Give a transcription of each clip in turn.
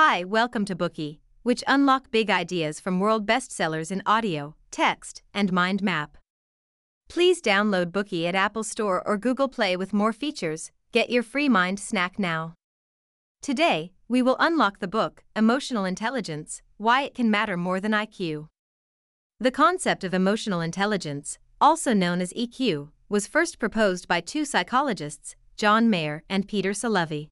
Hi, welcome to Bookey, which unlock big ideas from world bestsellers in audio, text, and mind map. Please download Bookey at Apple Store or Google Play with more features. Get your free mind snack now. Today, we will unlock the book Emotional Intelligence: Why It Can Matter More Than IQ. The concept of emotional intelligence, also known as EQ, was first proposed by two psychologists, John Mayer and Peter Salovey.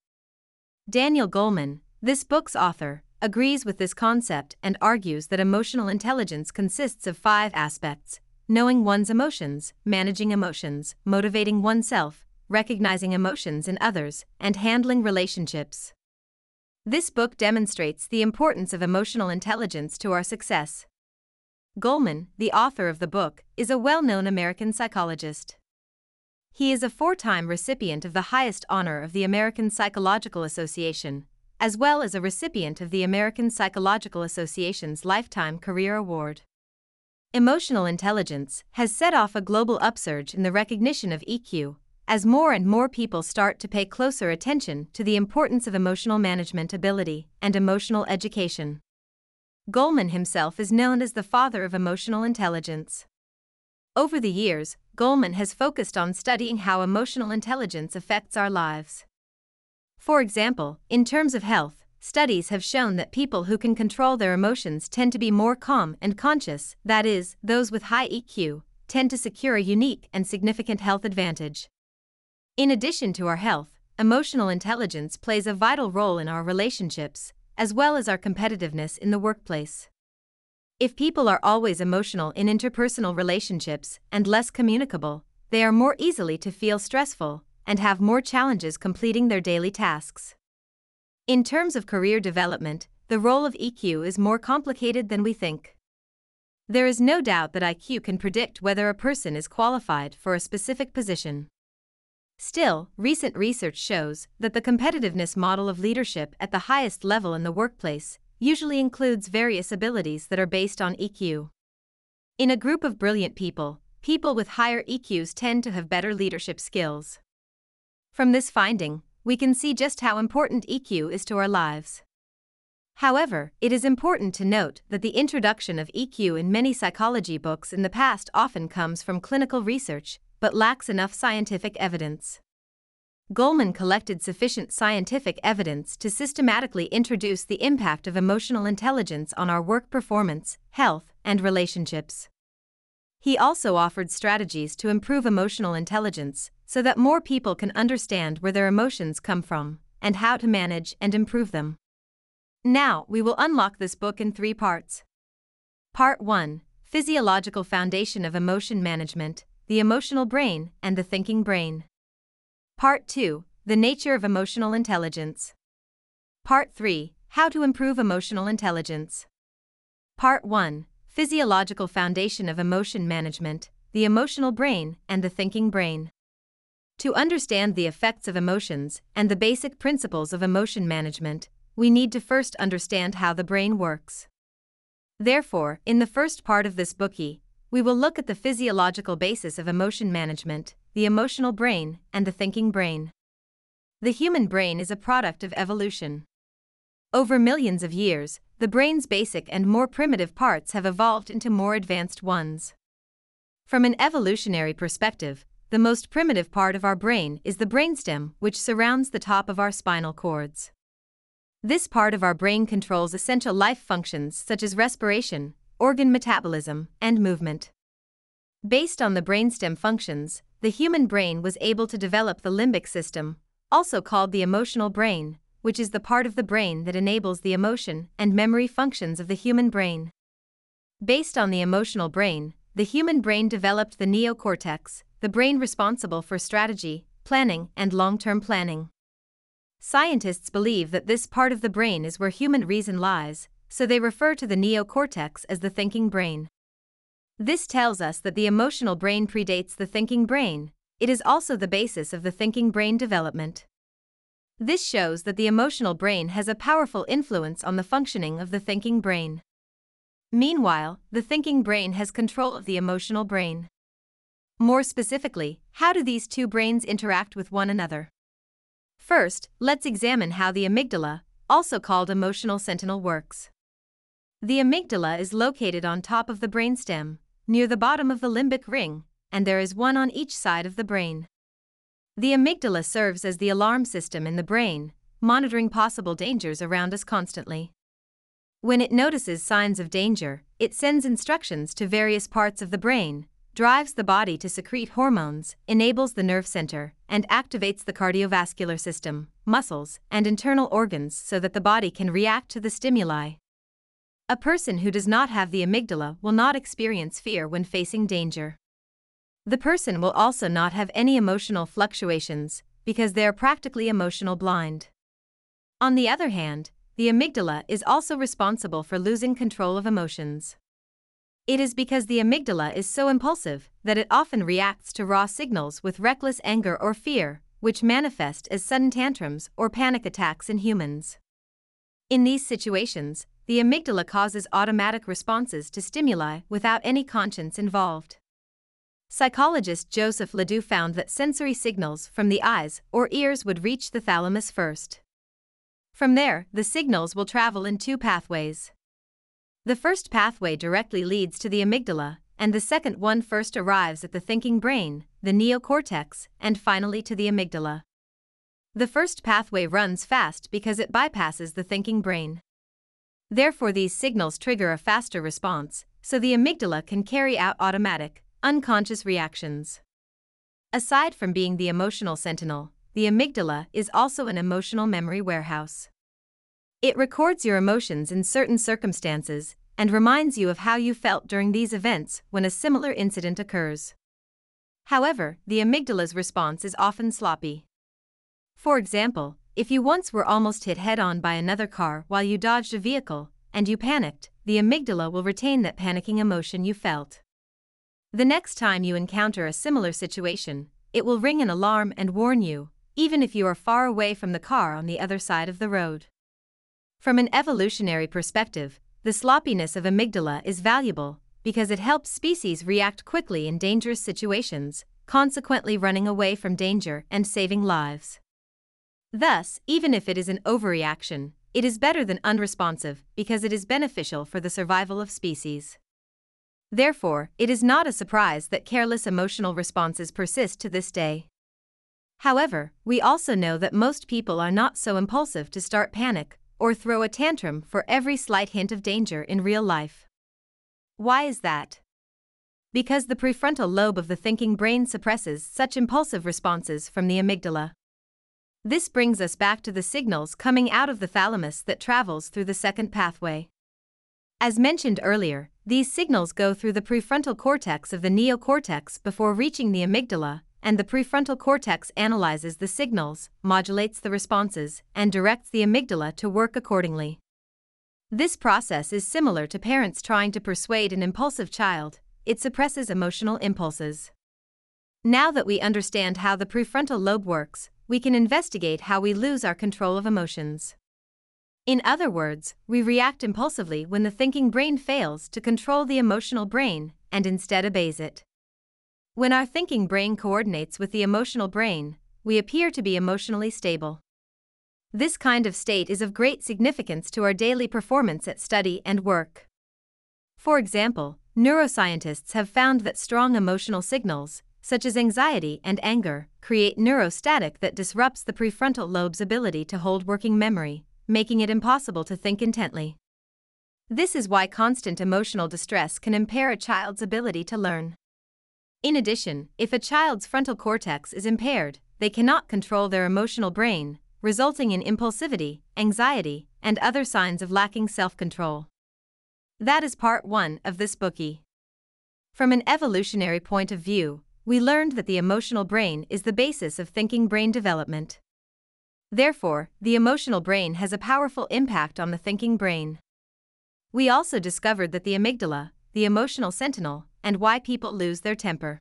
Daniel Goleman, this book's author, agrees with this concept and argues that emotional intelligence consists of five aspects knowing one's emotions, managing emotions, motivating oneself, recognizing emotions in others, and handling relationships. This book demonstrates the importance of emotional intelligence to our success. Goleman, the author of the book, is a well known American psychologist. He is a four time recipient of the highest honor of the American Psychological Association, as well as a recipient of the American Psychological Association's Lifetime Career Award. Emotional intelligence has set off a global upsurge in the recognition of EQ, as more and more people start to pay closer attention to the importance of emotional management ability and emotional education. Goleman himself is known as the father of emotional intelligence. Over the years, Goleman has focused on studying how emotional intelligence affects our lives. For example, in terms of health, studies have shown that people who can control their emotions tend to be more calm and conscious, that is, those with high EQ tend to secure a unique and significant health advantage. In addition to our health, emotional intelligence plays a vital role in our relationships, as well as our competitiveness in the workplace. If people are always emotional in interpersonal relationships and less communicable, they are more easily to feel stressful, and have more challenges completing their daily tasks. In terms of career development, the role of EQ is more complicated than we think. There is no doubt that IQ can predict whether a person is qualified for a specific position. Still, recent research shows that the competitiveness model of leadership at the highest level in the workplace usually includes various abilities that are based on EQ. In a group of brilliant people, people with higher EQs tend to have better leadership skills. From this finding, we can see just how important EQ is to our lives. However, it is important to note that the introduction of EQ in many psychology books in the past often comes from clinical research, but lacks enough scientific evidence. Goleman collected sufficient scientific evidence to systematically introduce the impact of emotional intelligence on our work performance, health, and relationships. He also offered strategies to improve emotional intelligence, so that more people can understand where their emotions come from and how to manage and improve them. Now, we will unlock this book in three parts. Part 1 Physiological Foundation of Emotion Management, the Emotional Brain, and the Thinking Brain. Part 2 The Nature of Emotional Intelligence. Part 3 How to Improve Emotional Intelligence. Part 1 Physiological Foundation of Emotion Management, the Emotional Brain, and the Thinking Brain. To understand the effects of emotions and the basic principles of emotion management, we need to first understand how the brain works. Therefore, in the first part of this Bookey, we will look at the physiological basis of emotion management, the emotional brain, and the thinking brain. The human brain is a product of evolution. Over millions of years, the brain's basic and more primitive parts have evolved into more advanced ones. From an evolutionary perspective, the most primitive part of our brain is the brainstem, which surrounds the top of our spinal cords. This part of our brain controls essential life functions such as respiration, organ metabolism, and movement. Based on the brainstem functions, the human brain was able to develop the limbic system, also called the emotional brain, which is the part of the brain that enables the emotion and memory functions of the human brain. Based on the emotional brain, the human brain developed the neocortex, the brain responsible for strategy, planning, and long term planning. Scientists believe that this part of the brain is where human reason lies, so they refer to the neocortex as the thinking brain. This tells us that the emotional brain predates the thinking brain, it is also the basis of the thinking brain development. This shows that the emotional brain has a powerful influence on the functioning of the thinking brain. Meanwhile, the thinking brain has control of the emotional brain. More specifically, how do these two brains interact with one another? First, let's examine how the amygdala, also called emotional sentinel works. The amygdala is located on top of the brainstem, near the bottom of the limbic ring, and there is one on each side of the brain. The amygdala serves as the alarm system in the brain, monitoring possible dangers around us constantly. When it notices signs of danger, it sends instructions to various parts of the brain, drives the body to secrete hormones, enables the nerve center, and activates the cardiovascular system, muscles, and internal organs so that the body can react to the stimuli. A person who does not have the amygdala will not experience fear when facing danger. The person will also not have any emotional fluctuations because they are practically emotional blind. On the other hand, the amygdala is also responsible for losing control of emotions. It is because the amygdala is so impulsive that it often reacts to raw signals with reckless anger or fear, which manifest as sudden tantrums or panic attacks in humans. In these situations, the amygdala causes automatic responses to stimuli without any conscience involved. Psychologist Joseph LeDoux found that sensory signals from the eyes or ears would reach the thalamus first. From there, the signals will travel in two pathways. The first pathway directly leads to the amygdala, and the second one first arrives at the thinking brain, the neocortex, and finally to the amygdala. The first pathway runs fast because it bypasses the thinking brain. Therefore, these signals trigger a faster response, so the amygdala can carry out automatic, unconscious reactions. Aside from being the emotional sentinel, the amygdala is also an emotional memory warehouse. It records your emotions in certain circumstances and reminds you of how you felt during these events when a similar incident occurs. However, the amygdala's response is often sloppy. For example, if you once were almost hit head on by another car while you dodged a vehicle, and you panicked, the amygdala will retain that panicking emotion you felt. The next time you encounter a similar situation, it will ring an alarm and warn you, even if you are far away from the car on the other side of the road. From an evolutionary perspective, the sloppiness of amygdala is valuable because it helps species react quickly in dangerous situations, consequently running away from danger and saving lives. Thus, even if it is an overreaction, it is better than unresponsive because it is beneficial for the survival of species. Therefore, it is not a surprise that careless emotional responses persist to this day. However, we also know that most people are not so impulsive to start panic or throw a tantrum for every slight hint of danger in real life. Why is that? Because the prefrontal lobe of the thinking brain suppresses such impulsive responses from the amygdala. This brings us back to the signals coming out of the thalamus that travels through the second pathway. As mentioned earlier, these signals go through the prefrontal cortex of the neocortex before reaching the amygdala, and the prefrontal cortex analyzes the signals, modulates the responses, and directs the amygdala to work accordingly. This process is similar to parents trying to persuade an impulsive child, it suppresses emotional impulses. Now that we understand how the prefrontal lobe works, we can investigate how we lose our control of emotions. In other words, we react impulsively when the thinking brain fails to control the emotional brain and instead obeys it. When our thinking brain coordinates with the emotional brain, we appear to be emotionally stable. This kind of state is of great significance to our daily performance at study and work. For example, neuroscientists have found that strong emotional signals, such as anxiety and anger, create neurostatic that disrupts the prefrontal lobe's ability to hold working memory, making it impossible to think intently. This is why constant emotional distress can impair a child's ability to learn. In addition, if a child's frontal cortex is impaired, they cannot control their emotional brain, resulting in impulsivity, anxiety, and other signs of lacking self control. That is part 1 of this Bookey. From an evolutionary point of view, we learned that the emotional brain is the basis of thinking brain development. Therefore, the emotional brain has a powerful impact on the thinking brain. We also discovered that the amygdala, the emotional sentinel, and why people lose their temper.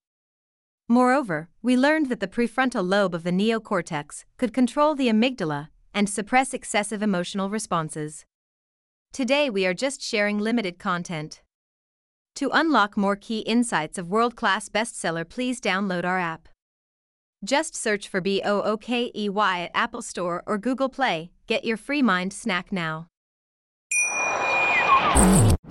Moreover, we learned that the prefrontal lobe of the neocortex could control the amygdala and suppress excessive emotional responses. Today we are just sharing limited content. To unlock more key insights of world class bestseller, please download our app. Just search for B O O K E Y at Apple Store or Google Play Get your free mind snack now.